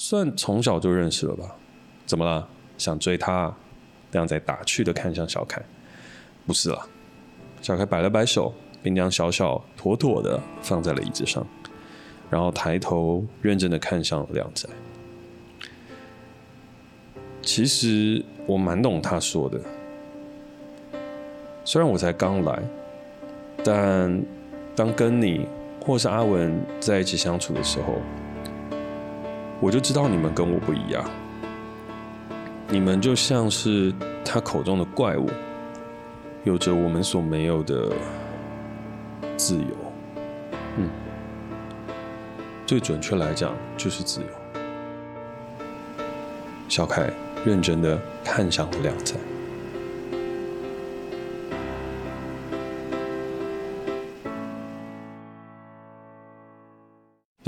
算从小就认识了吧？怎么了？想追她？亮仔打趣的看向小凯，不是啦。小凯摆了摆手，并将小小妥妥的放在了椅子上，然后抬头认真的看向了亮仔。其实我蛮懂他说的，虽然我才刚来，但当跟你或是阿文在一起相处的时候，我就知道你们跟我不一样。你们就像是他口中的怪物，有着我们所没有的自由。嗯，最准确来讲就是自由。小凯认真的看向了亮仔。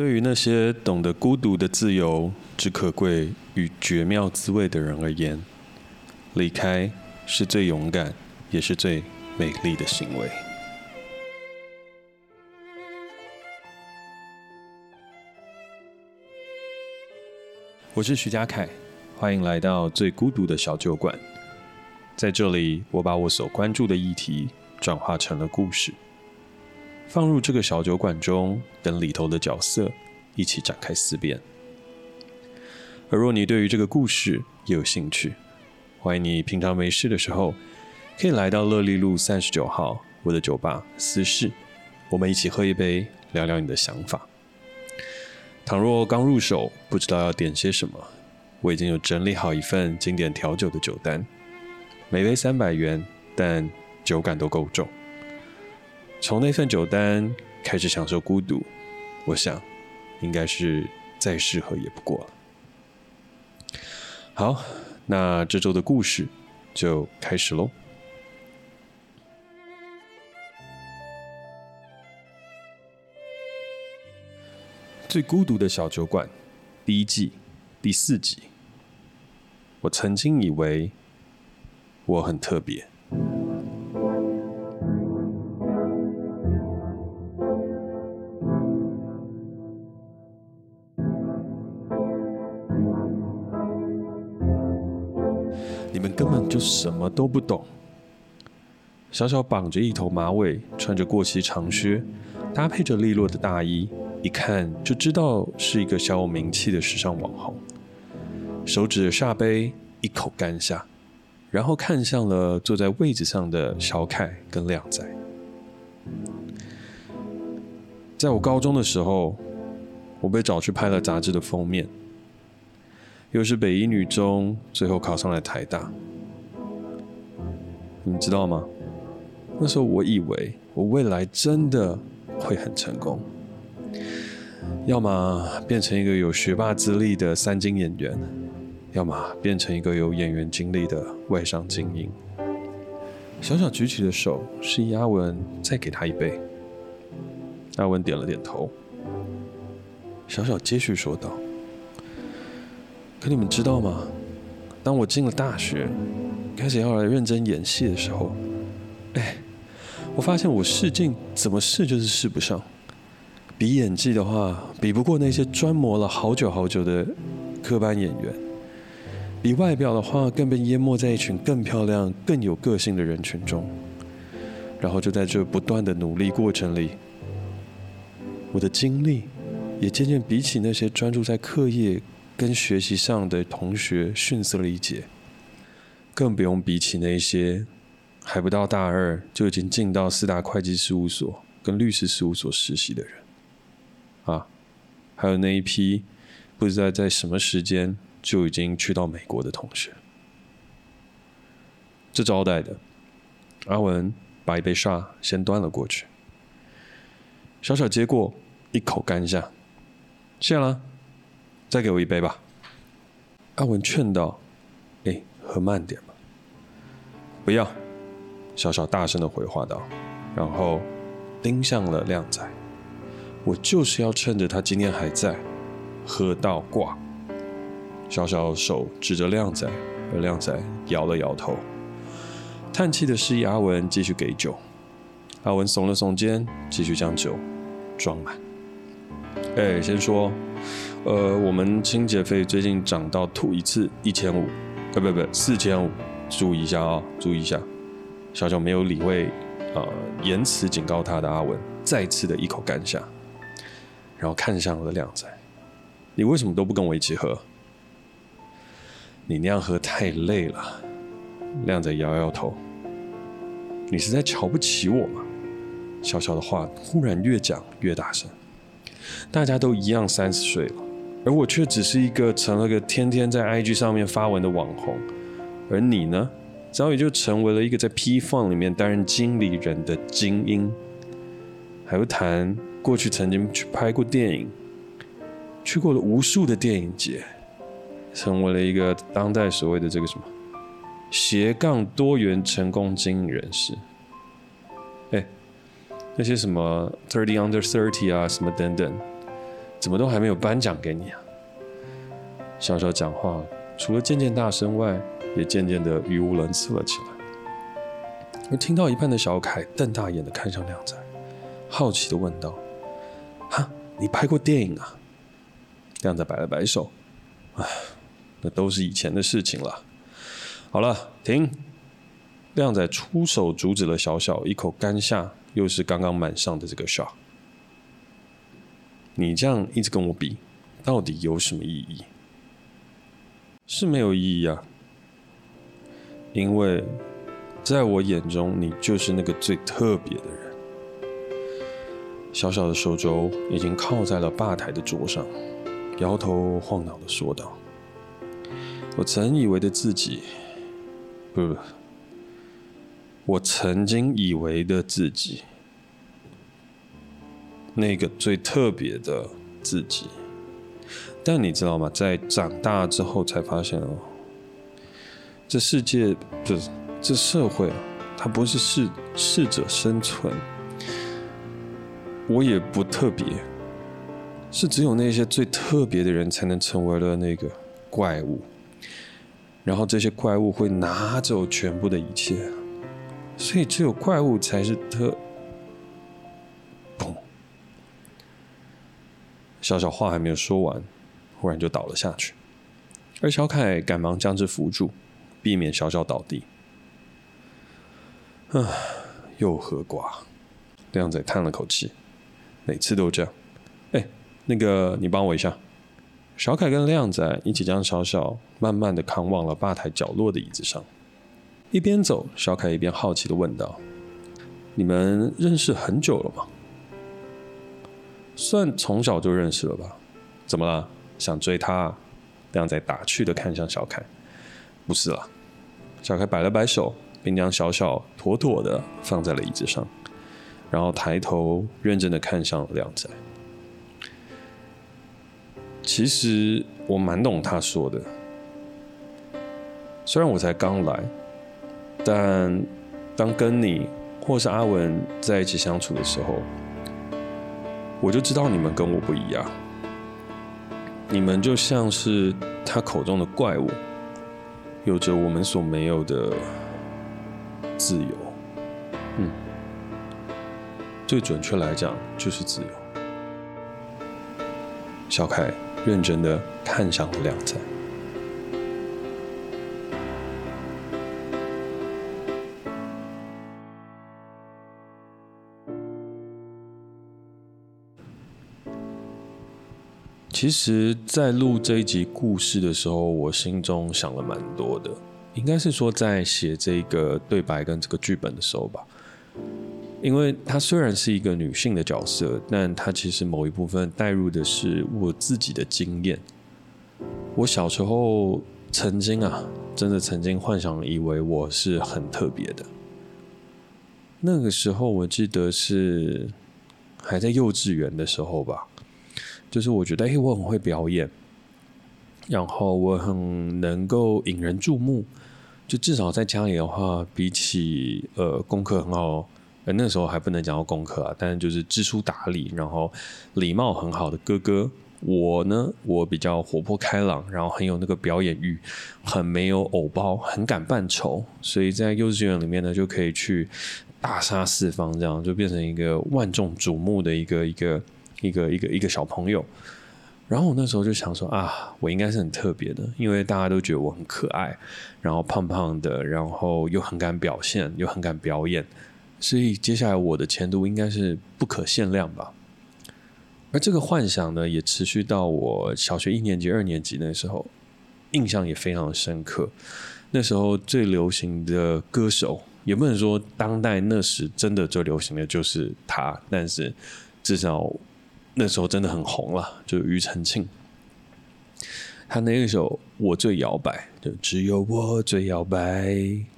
对于那些懂得孤独的自由之可贵与绝妙滋味的人而言，离开是最勇敢，也是最美丽的行为。我是徐佳凯，欢迎来到最孤独的小酒馆。在这里，我把我所关注的议题转化成了故事。放入这个小酒馆中，跟里头的角色一起展开思辨。而若你对于这个故事也有兴趣，欢迎你平常没事的时候，可以来到乐利路三十九号我的酒吧私事，我们一起喝一杯，聊聊你的想法。倘若刚入手，不知道要点些什么，我已经有整理好一份经典调酒的酒单，每杯三百元，但酒感都够重。从那份酒单开始享受孤独，我想，应该是再适合也不过了。好，那这周的故事就开始喽。最孤独的小酒馆，第一季第四集。我曾经以为我很特别。什么都不懂。小小绑着一头马尾，穿着过膝长靴，搭配着利落的大衣，一看就知道是一个小有名气的时尚网红。手指着下杯，一口干下，然后看向了坐在位子上的小凯跟靓仔。在我高中的时候，我被找去拍了杂志的封面，又是北一女中，最后考上了台大。你知道吗？那时候我以为我未来真的会很成功，要么变成一个有学霸资历的三金演员，要么变成一个有演员经历的外商精英。小小举起的手示意阿文再给他一杯，阿文点了点头。小小继续说道：“可你们知道吗？当我进了大学。”开始要来认真演戏的时候，哎，我发现我试镜怎么试就是试不上。比演技的话，比不过那些专磨了好久好久的科班演员；比外表的话，更被淹没在一群更漂亮、更有个性的人群中。然后就在这不断的努力过程里，我的精力也渐渐比起那些专注在课业跟学习上的同学逊色了一截。更不用比起那些还不到大二就已经进到四大会计事务所跟律师事务所实习的人，啊，还有那一批不知道在什么时间就已经去到美国的同学。这招待的，阿文把一杯沙先端了过去，小小接过一口干下，谢了，再给我一杯吧。阿文劝道：“哎。”喝慢点。不要，小小大声的回话道，然后盯向了靓仔。我就是要趁着他今天还在，喝到挂。小小手指着靓仔，而靓仔摇了摇头，叹气的示意阿文继续给酒。阿文耸了耸肩，继续将酒装满。哎，先说，呃，我们清洁费最近涨到吐一次一千五，呃，不不，四千五，注意一下、哦，注意一下。小小没有理会，呃，言辞警告他的阿文，再次的一口干下，然后看向了靓仔，你为什么都不跟我一起喝？你那样喝太累了。靓仔摇摇头，你是在瞧不起我吗？小小的话忽然越讲越大声，大家都一样三十岁了。而我却只是一个成了个天天在 IG 上面发文的网红，而你呢，早已就成为了一个在 P Fun 里面担任经理人的精英，还有谈过去曾经去拍过电影，去过了无数的电影节，成为了一个当代所谓的这个什么斜杠多元成功经营人士。哎，那些什么 Thirty Under Thirty 啊，什么等等。怎么都还没有颁奖给你啊？小小讲话，除了渐渐大声外，也渐渐的语无伦次了起来。而听到一半的小凯瞪大眼的看向亮仔，好奇的问道：“哈，你拍过电影啊？”亮仔摆了摆手：“唉，那都是以前的事情了。”好了，停。亮仔出手阻止了小小一口干下，又是刚刚满上的这个 shot。你这样一直跟我比，到底有什么意义？是没有意义啊，因为在我眼中，你就是那个最特别的人。小小的手肘已经靠在了吧台的桌上，摇头晃脑的说道：“我曾以为的自己，不不，我曾经以为的自己。”那个最特别的自己，但你知道吗？在长大之后才发现哦，这世界不是这社会啊，它不是适适者生存。我也不特别，是只有那些最特别的人才能成为了那个怪物，然后这些怪物会拿走全部的一切，所以只有怪物才是特。砰小小话还没有说完，忽然就倒了下去，而小凯赶忙将之扶住，避免小小倒地。唉，又喝挂。亮仔叹了口气，每次都这样。哎，那个，你帮我一下。小凯跟亮仔一起将小小慢慢的扛往了吧台角落的椅子上，一边走，小凯一边好奇的问道：“你们认识很久了吗？”算从小就认识了吧？怎么了？想追她？亮仔打趣的看向小凯。不是啦。小凯摆了摆手，并将小小妥妥的放在了椅子上，然后抬头认真的看向了亮仔。其实我蛮懂他说的，虽然我才刚来，但当跟你或是阿文在一起相处的时候。我就知道你们跟我不一样，你们就像是他口中的怪物，有着我们所没有的自由。嗯，最准确来讲就是自由。小凯认真的看向了亮仔。其实，在录这一集故事的时候，我心中想了蛮多的。应该是说，在写这个对白跟这个剧本的时候吧。因为它虽然是一个女性的角色，但它其实某一部分带入的是我自己的经验。我小时候曾经啊，真的曾经幻想以为我是很特别的。那个时候，我记得是还在幼稚园的时候吧。就是我觉得，哎，我很会表演，然后我很能够引人注目。就至少在家里的话，比起呃功课很好，呃那时候还不能讲到功课啊，但是就是知书达理，然后礼貌很好的哥哥，我呢，我比较活泼开朗，然后很有那个表演欲，很没有偶包，很敢扮丑，所以在幼稚园里面呢，就可以去大杀四方，这样就变成一个万众瞩目的一个一个。一个一个一个小朋友，然后我那时候就想说啊，我应该是很特别的，因为大家都觉得我很可爱，然后胖胖的，然后又很敢表现，又很敢表演，所以接下来我的前途应该是不可限量吧。而这个幻想呢，也持续到我小学一年级、二年级那时候，印象也非常深刻。那时候最流行的歌手，也不能说当代那时真的最流行的就是他，但是至少。那时候真的很红了，就庾澄庆，他那一首《我最摇摆》，就只有我最摇摆。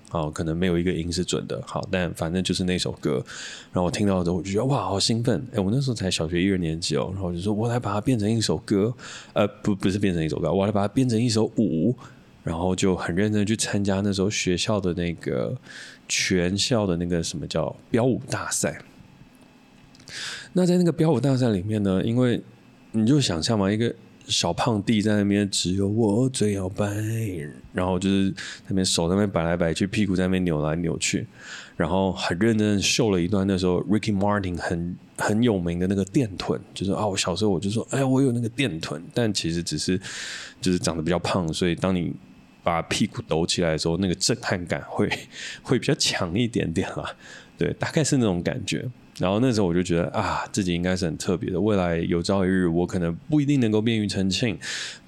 好，可能没有一个音是准的，好，但反正就是那首歌。然后我听到之后，我就觉得哇，好兴奋！哎，我那时候才小学一二年级哦，然后就说，我来把它变成一首歌，呃，不，不是变成一首歌，我来把它变成一首舞。然后就很认真去参加那时候学校的那个全校的那个什么叫标舞大赛。那在那个标舞大赛里面呢，因为你就想象嘛，一个小胖弟在那边，只有我最摇摆，然后就是那边手在那边摆来摆去，屁股在那边扭来扭去，然后很认真秀了一段那时候 Ricky Martin 很很有名的那个电臀，就是啊，我小时候我就说，哎，我有那个电臀，但其实只是就是长得比较胖，所以当你把屁股抖起来的时候，那个震撼感会 会比较强一点点啦，对，大概是那种感觉。然后那时候我就觉得啊，自己应该是很特别的。未来有朝一日，我可能不一定能够变于澄庆，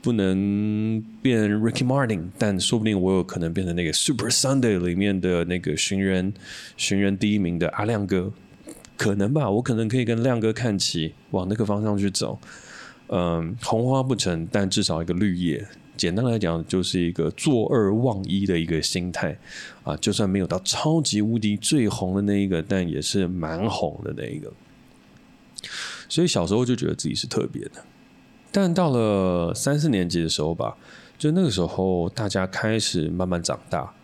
不能变 Ricky Martin，但说不定我有可能变成那个 Super Sunday 里面的那个寻人寻人第一名的阿亮哥，可能吧。我可能可以跟亮哥看齐，往那个方向去走。嗯，红花不成，但至少一个绿叶。简单来讲，就是一个坐二望一的一个心态啊，就算没有到超级无敌最红的那一个，但也是蛮红的那一个。所以小时候就觉得自己是特别的，但到了三四年级的时候吧，就那个时候大家开始慢慢长大，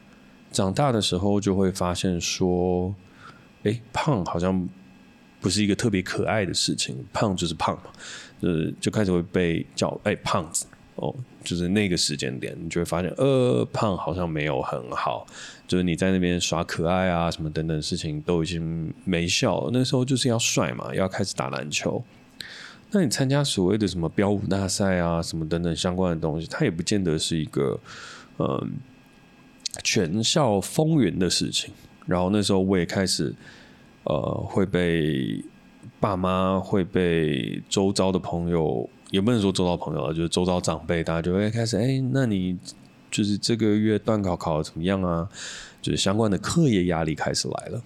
长大的时候就会发现说，哎，胖好像不是一个特别可爱的事情，胖就是胖嘛，就是就开始会被叫哎胖子。哦，就是那个时间点，你就会发现，呃，胖好像没有很好，就是你在那边耍可爱啊，什么等等事情都已经没效了。那时候就是要帅嘛，要开始打篮球。那你参加所谓的什么标舞大赛啊，什么等等相关的东西，它也不见得是一个嗯全校风云的事情。然后那时候我也开始呃会被爸妈，会被周遭的朋友。也不能说周遭朋友了，就是周遭长辈，大家就会开始，哎，那你就是这个月段考考得怎么样啊？就是相关的课业压力开始来了。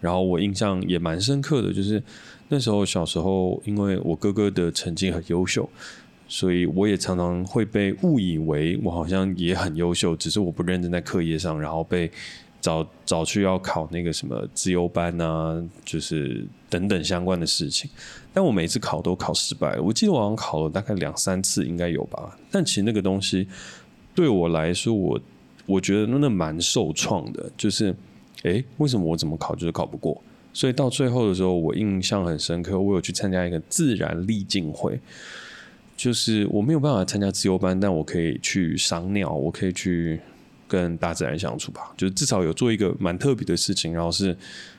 然后我印象也蛮深刻的，就是那时候小时候，因为我哥哥的成绩很优秀，所以我也常常会被误以为我好像也很优秀，只是我不认真在课业上，然后被。早早去要考那个什么自由班啊，就是等等相关的事情，但我每次考都考失败。我记得我好像考了大概两三次，应该有吧。但其实那个东西对我来说，我我觉得那那蛮受创的。就是，诶，为什么我怎么考就是考不过？所以到最后的时候，我印象很深刻。我有去参加一个自然历静会，就是我没有办法参加自由班，但我可以去赏鸟，我可以去。跟大自然相处吧，就是至少有做一个蛮特别的事情，然后是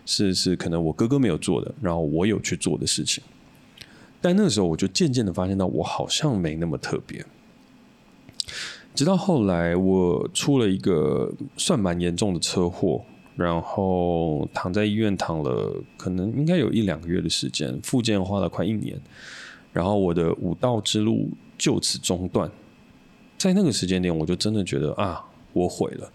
是是可能我哥哥没有做的，然后我有去做的事情。但那个时候我就渐渐的发现到，我好像没那么特别。直到后来我出了一个算蛮严重的车祸，然后躺在医院躺了，可能应该有一两个月的时间，复健花了快一年，然后我的武道之路就此中断。在那个时间点，我就真的觉得啊。我毁了，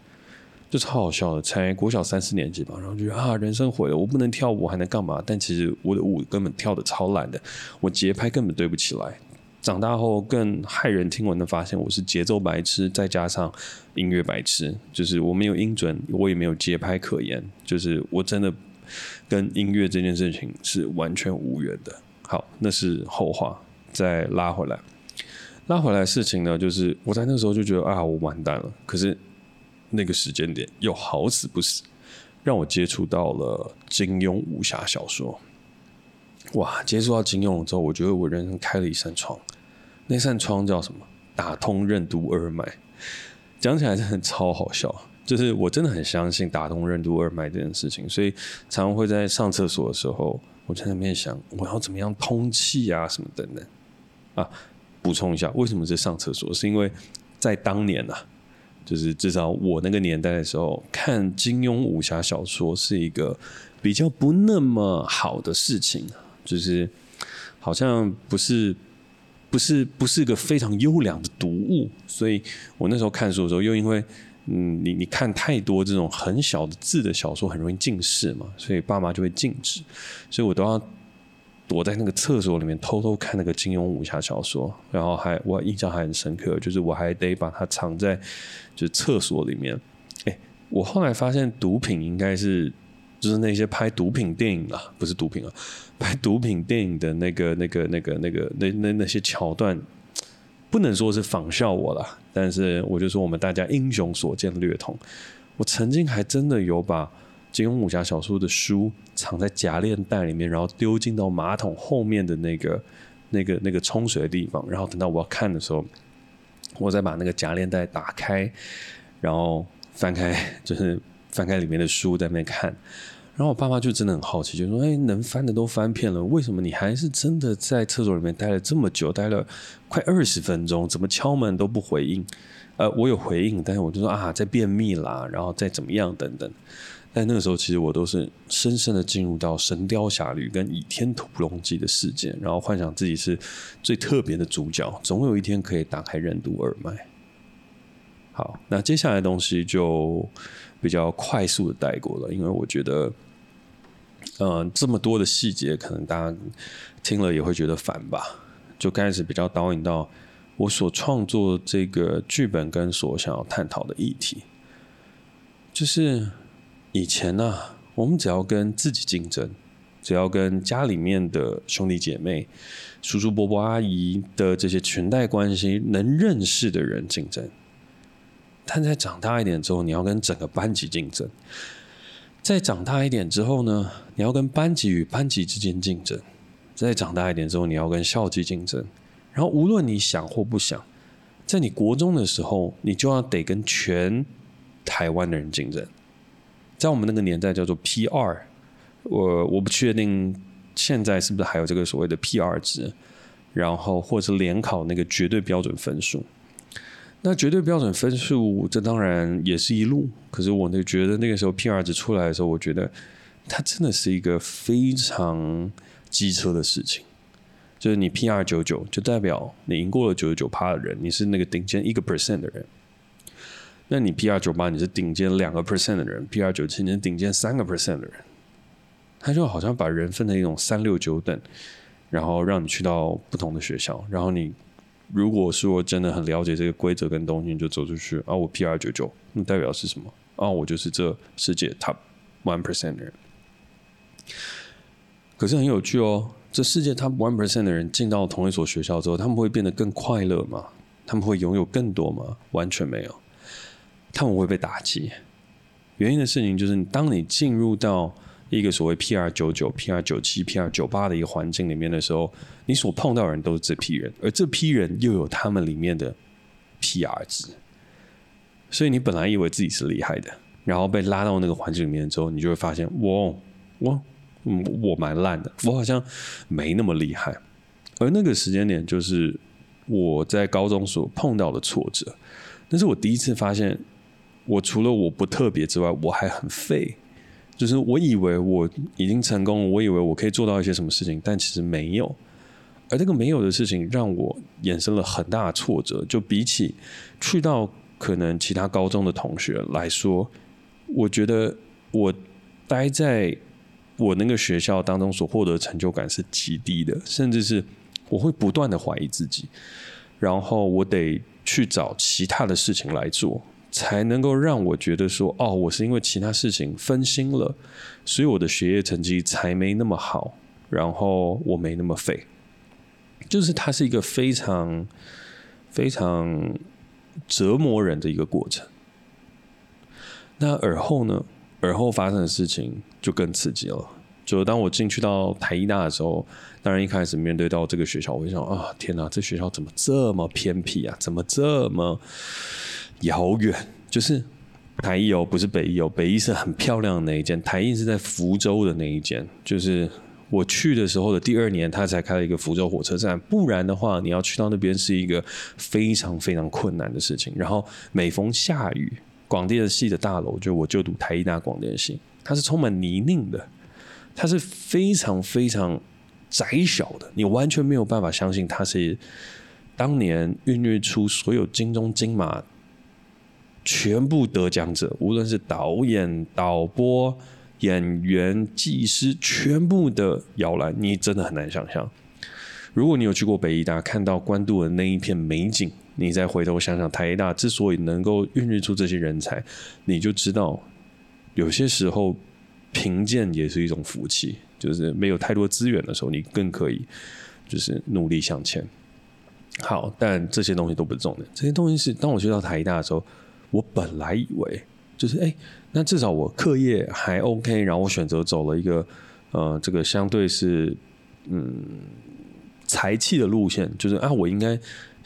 就超好笑的，才国小三四年级吧，然后就觉得啊，人生毁了，我不能跳舞还能干嘛？但其实我的舞根本跳得超烂的，我节拍根本对不起来。长大后更骇人听闻的发现，我是节奏白痴，再加上音乐白痴，就是我没有音准，我也没有节拍可言，就是我真的跟音乐这件事情是完全无缘的。好，那是后话，再拉回来。拉回来事情呢，就是我在那时候就觉得啊，我完蛋了。可是。那个时间点又好死不死，让我接触到了金庸武侠小说。哇！接触到金庸之后，我觉得我人生开了一扇窗。那扇窗叫什么？打通任督二脉。讲起来真的超好笑，就是我真的很相信打通任督二脉这件事情，所以常常会在上厕所的时候，我在那边想，我要怎么样通气啊，什么等等啊。补充一下，为什么是上厕所？是因为在当年呐、啊，就是至少我那个年代的时候，看金庸武侠小说是一个比较不那么好的事情，就是好像不是不是不是个非常优良的读物，所以我那时候看书的时候，又因为嗯，你你看太多这种很小的字的小说，很容易近视嘛，所以爸妈就会禁止，所以我都要。躲在那个厕所里面偷偷看那个金庸武侠小说，然后还我印象还很深刻，就是我还得把它藏在就是厕所里面。哎，我后来发现毒品应该是就是那些拍毒品电影啊，不是毒品啊，拍毒品电影的那个那个那个那个那那那些桥段，不能说是仿效我了，但是我就说我们大家英雄所见略同。我曾经还真的有把。金庸武侠小说的书藏在夹链袋里面，然后丢进到马桶后面的那个、那个、那个冲水的地方，然后等到我要看的时候，我再把那个夹链袋打开，然后翻开，就是翻开里面的书在那边看。然后我爸妈就真的很好奇，就说：“哎，能翻的都翻遍了，为什么你还是真的在厕所里面待了这么久，待了快二十分钟，怎么敲门都不回应？”呃，我有回应，但是我就说啊，在便秘啦，然后再怎么样等等。但那个时候，其实我都是深深的进入到《神雕侠侣》跟《倚天屠龙记》的世界，然后幻想自己是最特别的主角，总有一天可以打开任督二脉。好，那接下来的东西就比较快速的带过了，因为我觉得，嗯、这么多的细节，可能大家听了也会觉得烦吧。就开始比较导引到我所创作这个剧本跟所想要探讨的议题，就是。以前呢、啊，我们只要跟自己竞争，只要跟家里面的兄弟姐妹、叔叔伯伯、阿姨的这些裙带关系能认识的人竞争。但在长大一点之后，你要跟整个班级竞争；再长大一点之后呢，你要跟班级与班级之间竞争；再长大一点之后，你要跟校级竞争。然后，无论你想或不想，在你国中的时候，你就要得跟全台湾的人竞争。在我们那个年代叫做 P2，我我不确定现在是不是还有这个所谓的 P2 值，然后或者是联考那个绝对标准分数。那绝对标准分数，这当然也是一路。可是我那觉得那个时候 P2 值出来的时候，我觉得它真的是一个非常机车的事情。就是你 P R 九九，就代表你赢过了九十九趴的人，你是那个顶尖一个 percent 的人。那你 P R 九八你是顶尖两个 percent 的人，P R 九七你是顶尖三个 percent 的人，他就好像把人分成一种三六九等，然后让你去到不同的学校，然后你如果说真的很了解这个规则跟东西，你就走出去啊，我 P R 九九，那代表是什么？啊，我就是这世界 top one percent 的人。可是很有趣哦，这世界 top one percent 的人进到同一所学校之后，他们会变得更快乐吗？他们会拥有更多吗？完全没有。他们会被打击，原因的事情就是，当你进入到一个所谓 PR 九九、PR 九七、PR 九八的一个环境里面的时候，你所碰到的人都是这批人，而这批人又有他们里面的 PR 值，所以你本来以为自己是厉害的，然后被拉到那个环境里面之后，你就会发现，我我嗯，我蛮烂的，我好像没那么厉害。而那个时间点，就是我在高中所碰到的挫折，那是我第一次发现。我除了我不特别之外，我还很废。就是我以为我已经成功了，我以为我可以做到一些什么事情，但其实没有。而这个没有的事情，让我衍生了很大的挫折。就比起去到可能其他高中的同学来说，我觉得我待在我那个学校当中所获得的成就感是极低的，甚至是我会不断的怀疑自己，然后我得去找其他的事情来做。才能够让我觉得说，哦，我是因为其他事情分心了，所以我的学业成绩才没那么好，然后我没那么废。就是它是一个非常非常折磨人的一个过程。那而后呢？而后发生的事情就更刺激了。就当我进去到台艺大的时候，当然一开始面对到这个学校，我就想啊，天哪，这学校怎么这么偏僻啊？怎么这么……遥远，就是台艺哦，不是北艺哦。北艺是很漂亮的那一间，台艺是在福州的那一间。就是我去的时候的第二年，他才开了一个福州火车站，不然的话，你要去到那边是一个非常非常困难的事情。然后每逢下雨，广电系的大楼，就我就读台艺大广电系，它是充满泥泞的，它是非常非常窄小的，你完全没有办法相信它是当年孕育出所有金钟金马全部得奖者，无论是导演、导播。演员、技师，全部的摇篮，你真的很难想象。如果你有去过北艺大，看到关渡的那一片美景，你再回头想想台大之所以能够孕育出这些人才，你就知道，有些时候贫贱也是一种福气。就是没有太多资源的时候，你更可以就是努力向前。好，但这些东西都不是重点。这些东西是当我去到台大的时候，我本来以为。就是哎，那至少我课业还 OK，然后我选择走了一个呃，这个相对是嗯才气的路线，就是啊，我应该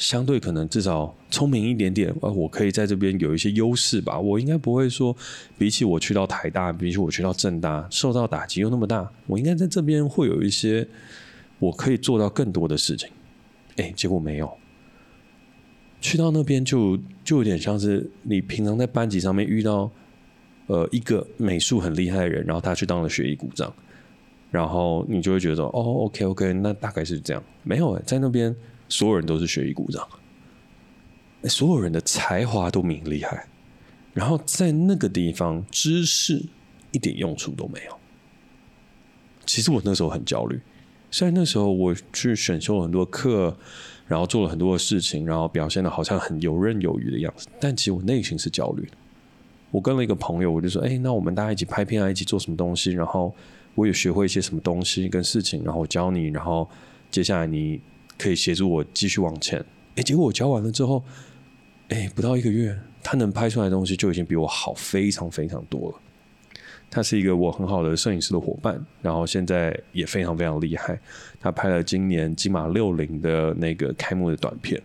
相对可能至少聪明一点点，啊，我可以在这边有一些优势吧。我应该不会说比起我去到台大，比起我去到政大受到打击又那么大，我应该在这边会有一些我可以做到更多的事情。哎，结果没有。去到那边就就有点像是你平常在班级上面遇到，呃，一个美术很厉害的人，然后他去当了学艺股长，然后你就会觉得，哦，OK OK，那大概是这样。没有，在那边所有人都是学艺股长，所有人的才华都明厉害，然后在那个地方知识一点用处都没有。其实我那时候很焦虑，虽然那时候我去选修了很多课。然后做了很多的事情，然后表现得好像很游刃有余的样子，但其实我内心是焦虑的。我跟了一个朋友，我就说：“哎，那我们大家一起拍片啊，一起做什么东西？然后我也学会一些什么东西跟事情，然后我教你，然后接下来你可以协助我继续往前。”哎，结果我教完了之后，哎，不到一个月，他能拍出来的东西就已经比我好非常非常多了。他是一个我很好的摄影师的伙伴，然后现在也非常非常厉害。他拍了今年金马六零的那个开幕的短片，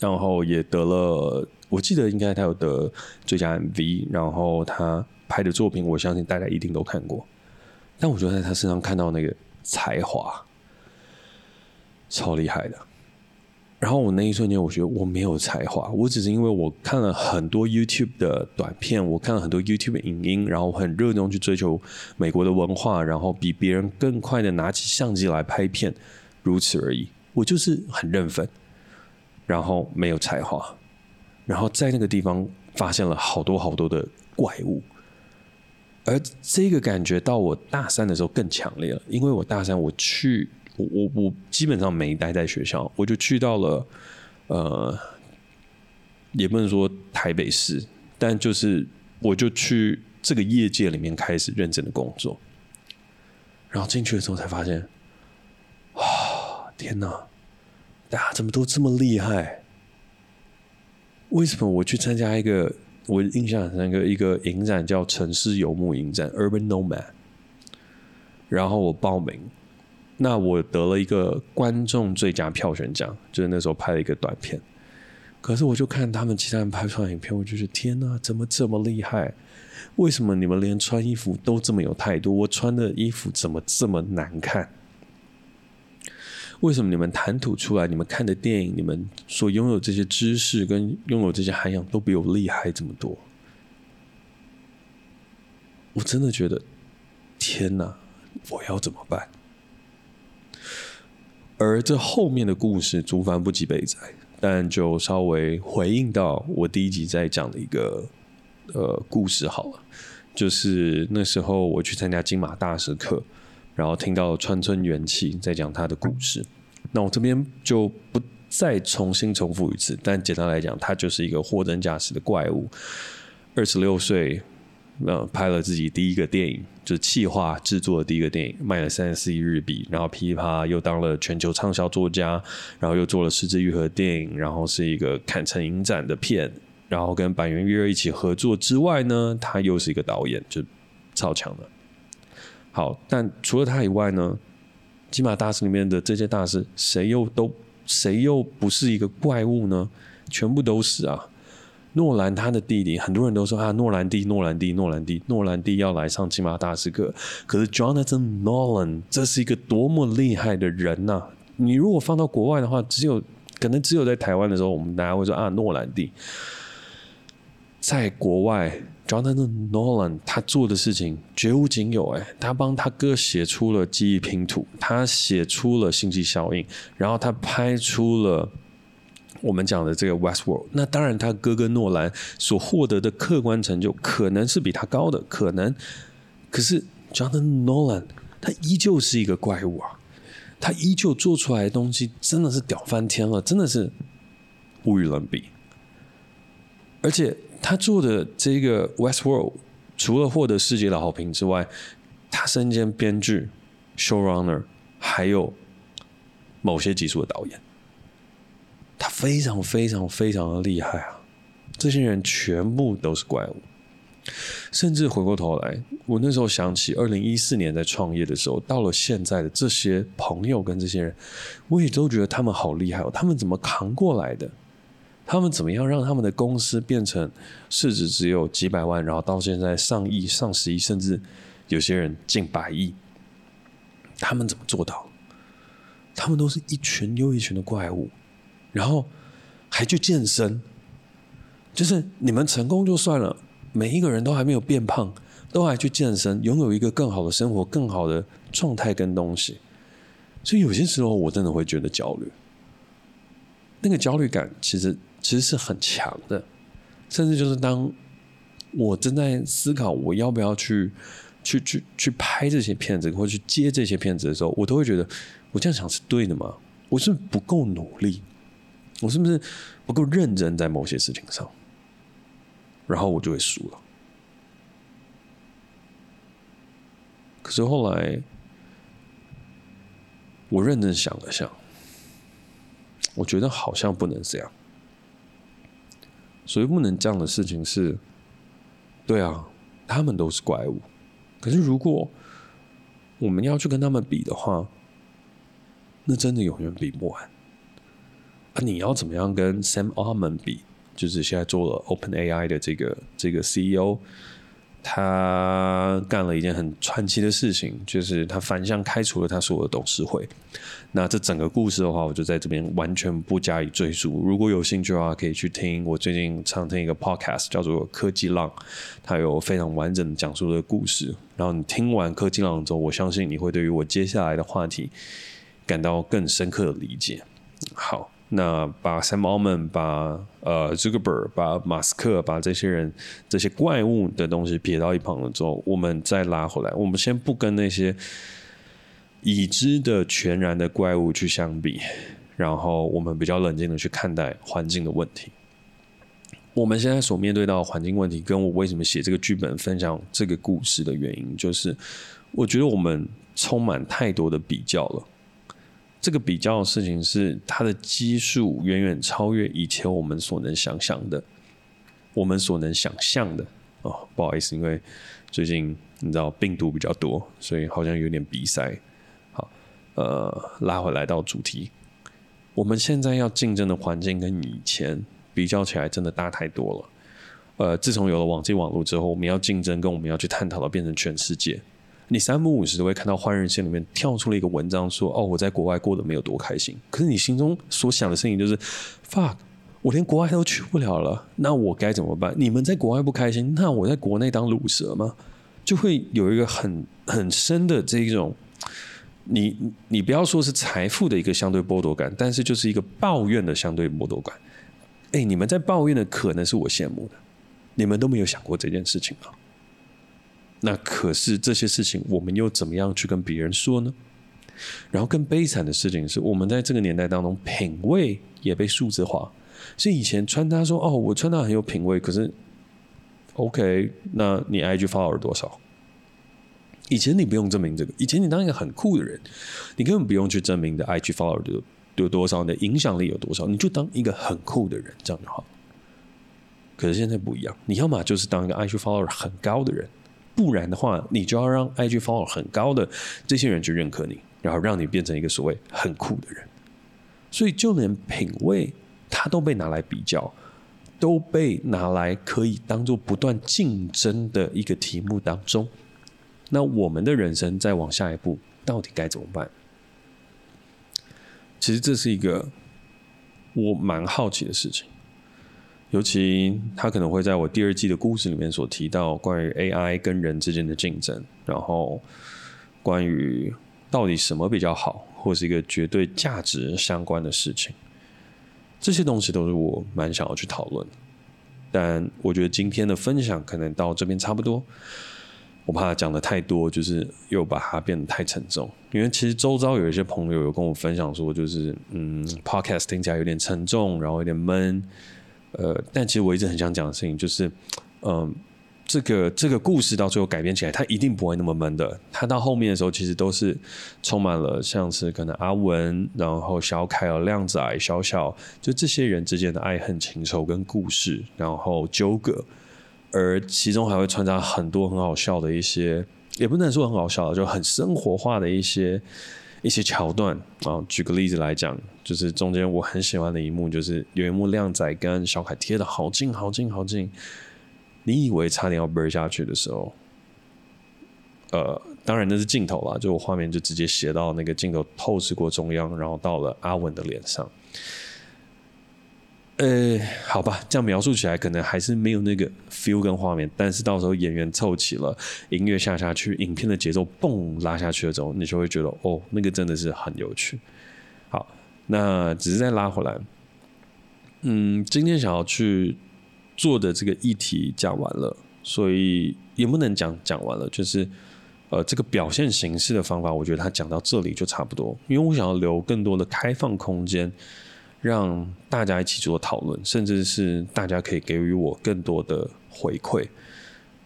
然后也得了，我记得应该他有得最佳 MV。然后他拍的作品，我相信大家一定都看过。但我觉得在他身上看到那个才华，超厉害的。然后我那一瞬间，我觉得我没有才华，我只是因为我看了很多 YouTube 的短片，我看了很多 YouTube 的影音，然后很热衷去追求美国的文化，然后比别人更快的拿起相机来拍片，如此而已。我就是很认分，然后没有才华，然后在那个地方发现了好多好多的怪物，而这个感觉到我大三的时候更强烈了，因为我大三我去。我我我基本上没待在学校，我就去到了，呃，也不能说台北市，但就是我就去这个业界里面开始认真的工作，然后进去的时候才发现，啊，天哪，大家怎么都这么厉害？为什么我去参加一个我印象很深刻一个影展叫城市游牧影展 （Urban Nomad），然后我报名。那我得了一个观众最佳票选奖，就是那时候拍了一个短片。可是我就看他们其他人拍出来影片，我就觉得天哪，怎么这么厉害？为什么你们连穿衣服都这么有态度？我穿的衣服怎么这么难看？为什么你们谈吐出来，你们看的电影，你们所拥有这些知识跟拥有这些涵养，都比我厉害这么多？我真的觉得，天哪，我要怎么办？而这后面的故事，竹繁不及备载，但就稍微回应到我第一集在讲的一个呃故事好了，就是那时候我去参加金马大师课，然后听到川村元气在讲他的故事，那我这边就不再重新重复一次，但简单来讲，他就是一个货真价实的怪物，二十六岁。呃，拍了自己第一个电影，就是企划制作的第一个电影，卖了三十四亿日币，然后噼里啪又当了全球畅销作家，然后又做了是枝裕和电影，然后是一个坎城影展的片，然后跟坂元裕二一起合作之外呢，他又是一个导演，就超强的。好，但除了他以外呢，金马大师里面的这些大师，谁又都谁又不是一个怪物呢？全部都是啊。诺兰他的弟弟，很多人都说啊，诺兰弟，诺兰弟，诺兰弟，诺兰弟要来上金马大师课。可是 Jonathan Nolan 这是一个多么厉害的人呐、你如果放到国外的话，只有可能只有在台湾的时候，我们大家会说啊，诺兰弟。在国外，Jonathan Nolan 他做的事情绝无仅有哎，他帮他哥写出了记忆拼图，他写出了星际效应，然后他拍出了。我们讲的这个 Westworld，那当然他哥哥诺兰所获得的客观成就可能是比他高的，可能。可是 Jonathan Nolan 他依旧是一个怪物啊，他依旧做出来的东西真的是屌翻天了，真的是无与伦比。而且他做的这个 Westworld 除了获得世界的好评之外，他身兼编剧、showrunner，还有某些集数的导演。他非常非常非常的厉害啊！这些人全部都是怪物，甚至回过头来，我那时候想起二零一四年在创业的时候，到了现在的这些朋友跟这些人，我也都觉得他们好厉害哦！他们怎么扛过来的？他们怎么样让他们的公司变成市值只有几百万，然后到现在上亿、上十亿，甚至有些人近百亿？他们怎么做到？他们都是一群又一群的怪物。然后还去健身，就是你们成功就算了，每一个人都还没有变胖，都还去健身，拥有一个更好的生活、更好的状态跟东西。所以有些时候我真的会觉得焦虑，那个焦虑感其实其实是很强的，甚至就是当我正在思考我要不要去去去去拍这些片子，或者去接这些片子的时候，我都会觉得我这样想是对的吗？我是不够努力？我是不是不够认真在某些事情上，然后我就会输了。可是后来，我认真想了想，我觉得好像不能这样。所以不能这样的事情是，对啊，他们都是怪物。可是如果我们要去跟他们比的话，那真的永远比不完。啊，你要怎么样跟 Sam Altman 比？就是现在做了 OpenAI 的这个这个 CEO，他干了一件很传奇的事情，就是他反向开除了他所有的董事会。那这整个故事的话，我就在这边完全不加以赘述。如果有兴趣的话，可以去听我最近常听一个 Podcast，叫做《科技浪》，它有非常完整讲述的故事。然后你听完《科技浪》之后，我相信你会对于我接下来的话题感到更深刻的理解。好。那把 Sam Altman 把呃 Zuckerberg 把马斯克把这些人这些怪物的东西撇到一旁了之后，我们再拉回来，我们先不跟那些已知的全然的怪物去相比，然后我们比较冷静的去看待环境的问题。我们现在所面对到环境问题，跟我为什么写这个剧本、分享这个故事的原因，就是我觉得我们充满太多的比较了。这个比较的事情是它的基数远远超越以前我们所能想象的，我们所能想象的哦，不好意思，因为最近你知道病毒比较多，所以好像有点鼻塞。好，呃，拉回来到主题，我们现在要竞争的环境跟以前比较起来，真的大太多了。呃，自从有了网际网络之后，我们要竞争跟我们要去探讨的变成全世界。你三不五时都会看到换日线里面跳出了一个文章说：“哦，我在国外过得没有多开心。”可是你心中所想的事情就是：“fuck，我连国外都去不了了，那我该怎么办？”你们在国外不开心，那我在国内当卤蛇吗？就会有一个很很深的这一种，你你不要说是财富的一个相对剥夺感，但是就是一个抱怨的相对剥夺感。哎，你们在抱怨的可能是我羡慕的，你们都没有想过这件事情吗？那可是这些事情，我们又怎么样去跟别人说呢？然后更悲惨的事情是，我们在这个年代当中，品味也被数字化。所以以前穿搭说：“哦，我穿搭很有品味。”可是，OK，那你 IG follower 多少？以前你不用证明这个，以前你当一个很酷的人，你根本不用去证明你的 IG follower 有有多少，你的影响力有多少，你就当一个很酷的人，这样就好。可是现在不一样，你要么就是当一个 IG follower 很高的人。不然的话，你就要让 IG follower 很高的这些人去认可你，然后让你变成一个所谓很酷的人。所以就连品味，它都被拿来比较。都被拿来可以当做不断竞争的一个题目当中。那我们的人生再往下一步，到底该怎么办？其实这是一个我蛮好奇的事情，尤其他可能会在我第二季的故事里面所提到关于 AI 跟人之间的竞争，然后关于到底什么比较好，或是一个绝对价值相关的事情，这些东西都是我蛮想要去讨论。但我觉得今天的分享可能到这边差不多。我怕讲的太多，就是又把它变得太沉重。因为其实周遭有一些朋友有跟我分享说，就是嗯，podcast 听起来有点沉重，然后有点闷。呃，但其实我一直很想讲的事情就是，嗯、这个这个故事到最后改编起来，它一定不会那么闷的。它到后面的时候，其实都是充满了像是可能阿文，然后小凯和亮仔、小小，就这些人之间的爱恨情仇跟故事，然后纠葛。而其中还会穿插很多很好笑的一些，也不能说很好笑，就很生活化的一些一些桥段啊。举个例子来讲，就是中间我很喜欢的一幕，就是有一幕靓仔跟小凯贴得好近好近好近，你以为差点要崩下去的时候，呃，当然那是镜头啦，就我画面就直接斜到那个镜头透视过中央，然后到了阿文的脸上。呃，好吧，这样描述起来可能还是没有那个 feel 跟画面，但是到时候演员凑齐了，音乐下下去，影片的节奏蹦拉下去的时候，你就会觉得哦，那个真的是很有趣。好，那只是再拉回来，嗯，今天想要去做的这个议题讲完了，所以也不能讲讲完了，就是呃，这个表现形式的方法，我觉得他讲到这里就差不多，因为我想要留更多的开放空间。让大家一起做讨论，甚至是大家可以给予我更多的回馈，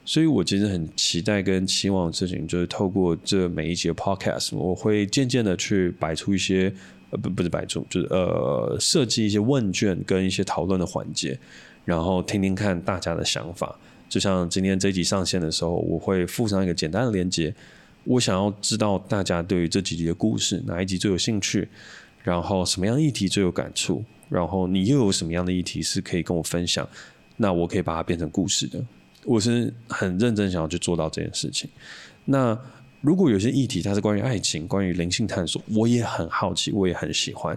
所以我其实很期待跟期望的事情，就是透过这每一集 podcast，我会渐渐的去摆出一些，呃，不，不是摆出，就是呃，设计一些问卷跟一些讨论的环节，然后听听看大家的想法。就像今天这一集上线的时候，我会附上一个简单的连接，我想要知道大家对于这几集的故事哪一集最有兴趣。然后什么样议题最有感触？然后你又有什么样的议题是可以跟我分享？那我可以把它变成故事的。我是很认真想要去做到这件事情。那如果有些议题它是关于爱情、关于灵性探索，我也很好奇，我也很喜欢。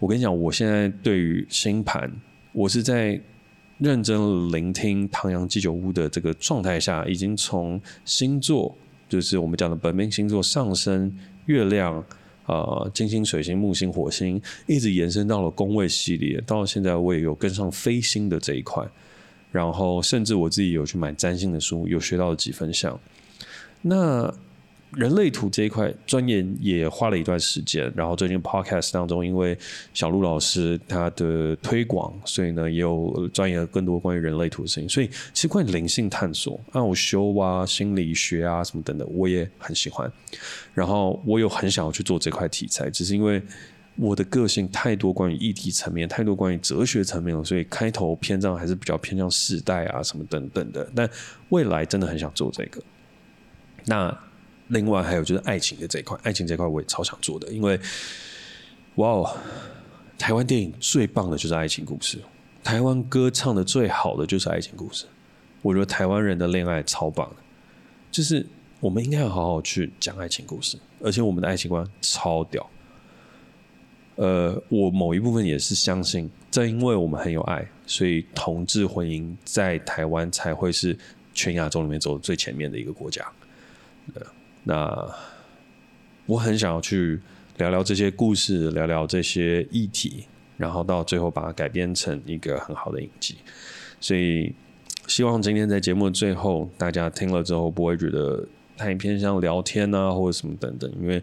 我跟你讲，我现在对于星盘，我是在认真聆听唐阳鸡酒屋的这个状态下，已经从星座，就是我们讲的本命星座、上升、月亮。呃，金星、水星、木星、火星，一直延伸到了宫位系列，到现在我也有跟上飞星的这一块，然后甚至我自己有去买占星的书，有学到了几分像。那人类图这一块钻研也花了一段时间，然后最近 podcast 当中，因为小鹿老师他的推广，所以呢也有钻研更多关于人类图的事情。所以其实关于灵性探索、奥修啊、心理学啊什么等等，我也很喜欢。然后我有很想要去做这块题材，只是因为我的个性太多关于议题层面，太多关于哲学层面了，所以开头篇章还是比较偏向世代啊什么等等的。但未来真的很想做这个。那。另外还有就是爱情的这一块，爱情这块我也超想做的，因为哇哦，台湾电影最棒的就是爱情故事，台湾歌唱的最好的就是爱情故事。我觉得台湾人的恋爱超棒的，就是我们应该要好好去讲爱情故事，而且我们的爱情观超屌。呃，我某一部分也是相信，正因为我们很有爱，所以同志婚姻在台湾才会是全亚洲里面走最前面的一个国家。呃那我很想要去聊聊这些故事，聊聊这些议题，然后到最后把它改编成一个很好的影集。所以希望今天在节目的最后，大家听了之后不会觉得太偏向聊天啊，或者什么等等。因为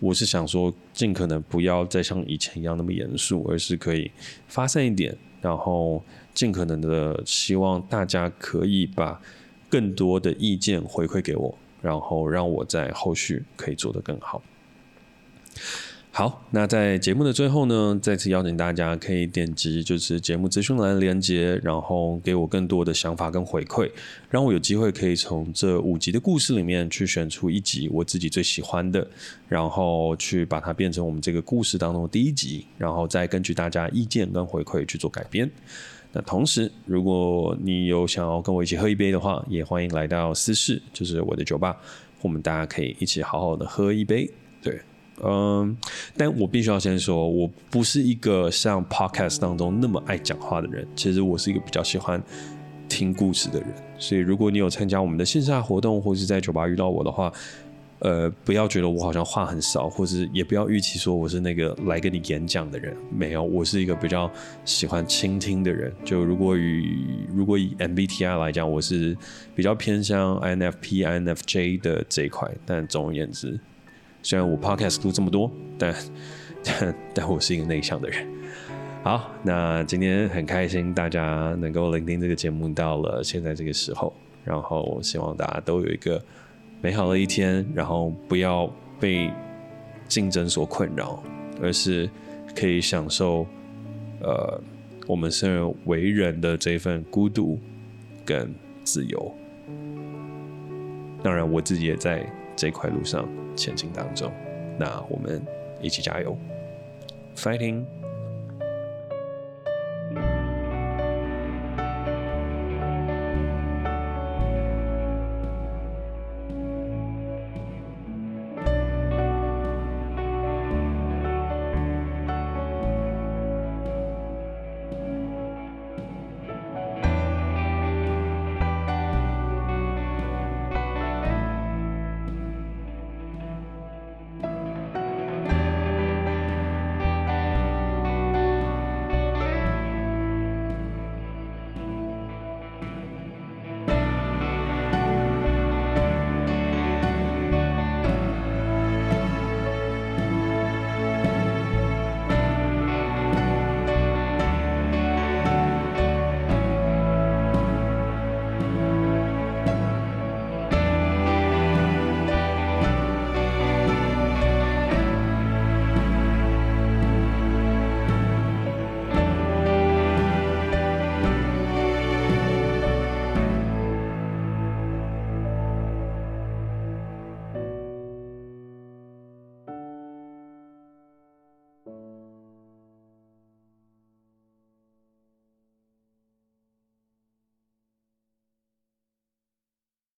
我是想说，尽可能不要再像以前一样那么严肃，而是可以发散一点，然后尽可能的希望大家可以把更多的意见回馈给我。然后让我在后续可以做得更好。好，那在节目的最后呢，再次邀请大家可以点击就是节目资讯栏连接，然后给我更多的想法跟回馈，让我有机会可以从这五集的故事里面去选出一集我自己最喜欢的，然后去把它变成我们这个故事当中的第一集，然后再根据大家意见跟回馈去做改编。那同时，如果你有想要跟我一起喝一杯的话，也欢迎来到私事，就是我的酒吧，我们大家可以一起好好的喝一杯。对，嗯，但我必须要先说，我不是一个像 podcast 当中那么爱讲话的人，其实我是一个比较喜欢听故事的人。所以，如果你有参加我们的线下活动，或是在酒吧遇到我的话，呃，不要觉得我好像话很少，或是也不要预期说我是那个来跟你演讲的人。没有，我是一个比较喜欢倾听的人。就如果以如果以 MBTI 来讲，我是比较偏向 INFP、INFJ 的这一块。但总而言之，虽然我 Podcast 录这么多，但但但我是一个内向的人。好，那今天很开心大家能够聆听这个节目到了现在这个时候，然后希望大家都有一个。美好的一天，然后不要被竞争所困扰，而是可以享受，呃，我们身为为人的这一份孤独跟自由。当然，我自己也在这块路上前进当中。那我们一起加油，Fighting！